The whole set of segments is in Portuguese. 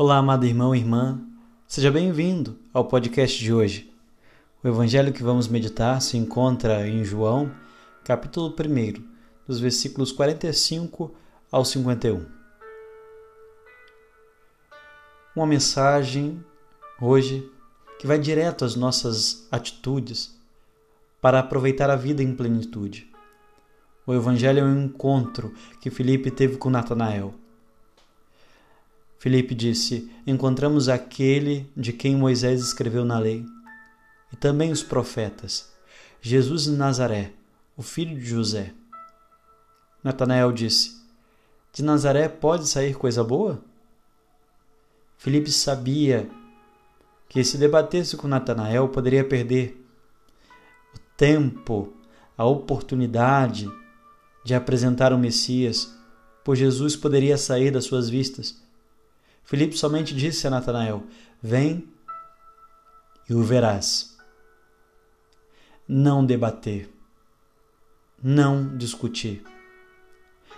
Olá, amado irmão e irmã, seja bem-vindo ao podcast de hoje. O evangelho que vamos meditar se encontra em João, capítulo 1, dos versículos 45 ao 51. Uma mensagem hoje que vai direto às nossas atitudes para aproveitar a vida em plenitude. O evangelho é um encontro que Felipe teve com Natanael Filipe disse: Encontramos aquele de quem Moisés escreveu na lei, e também os profetas, Jesus de Nazaré, o filho de José. Natanael disse: De Nazaré pode sair coisa boa? Filipe sabia que se debatesse com Natanael poderia perder o tempo, a oportunidade de apresentar o Messias, pois Jesus poderia sair das suas vistas Filipe somente disse a Natanael: Vem e o verás. Não debater, não discutir.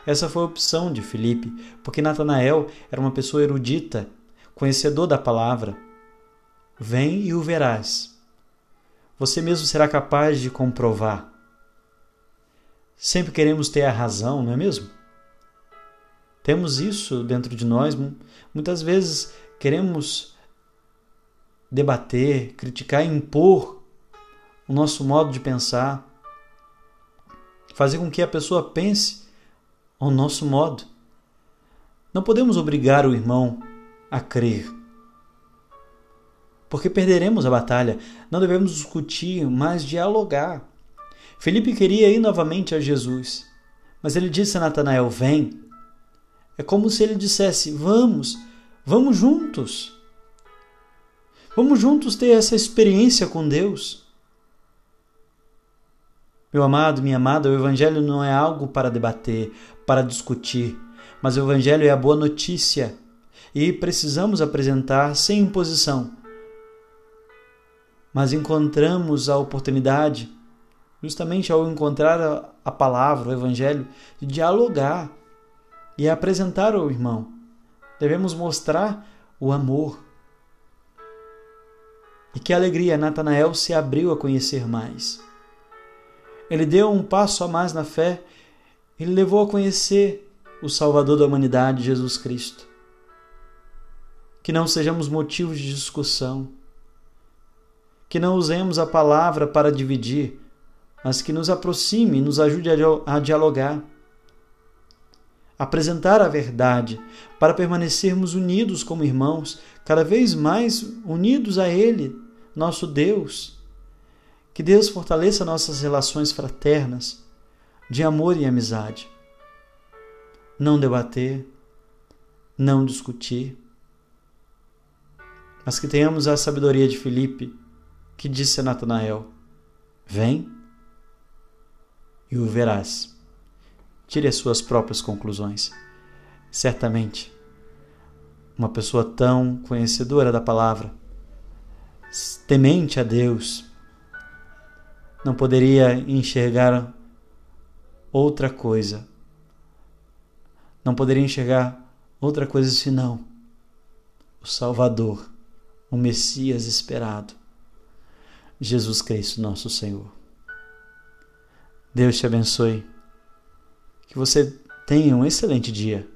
Essa foi a opção de Filipe, porque Natanael era uma pessoa erudita, conhecedor da palavra. Vem e o verás. Você mesmo será capaz de comprovar. Sempre queremos ter a razão, não é mesmo? Temos isso dentro de nós. Muitas vezes queremos debater, criticar, impor o nosso modo de pensar, fazer com que a pessoa pense ao nosso modo. Não podemos obrigar o irmão a crer, porque perderemos a batalha. Não devemos discutir, mas dialogar. Felipe queria ir novamente a Jesus, mas ele disse a Natanael: Vem. É como se ele dissesse: Vamos, vamos juntos. Vamos juntos ter essa experiência com Deus. Meu amado, minha amada, o Evangelho não é algo para debater, para discutir, mas o Evangelho é a boa notícia e precisamos apresentar sem imposição. Mas encontramos a oportunidade, justamente ao encontrar a palavra, o Evangelho, de dialogar e apresentar ao irmão. Devemos mostrar o amor. E que alegria Natanael se abriu a conhecer mais. Ele deu um passo a mais na fé, ele levou a conhecer o Salvador da humanidade, Jesus Cristo. Que não sejamos motivos de discussão, que não usemos a palavra para dividir, mas que nos aproxime e nos ajude a dialogar apresentar a verdade, para permanecermos unidos como irmãos, cada vez mais unidos a Ele, nosso Deus. Que Deus fortaleça nossas relações fraternas, de amor e amizade. Não debater, não discutir, mas que tenhamos a sabedoria de Filipe, que disse a Natanael: Vem e o verás tire as suas próprias conclusões. Certamente, uma pessoa tão conhecedora da palavra, temente a Deus, não poderia enxergar outra coisa. Não poderia enxergar outra coisa senão o Salvador, o Messias esperado, Jesus Cristo, nosso Senhor. Deus te abençoe que você tenha um excelente dia.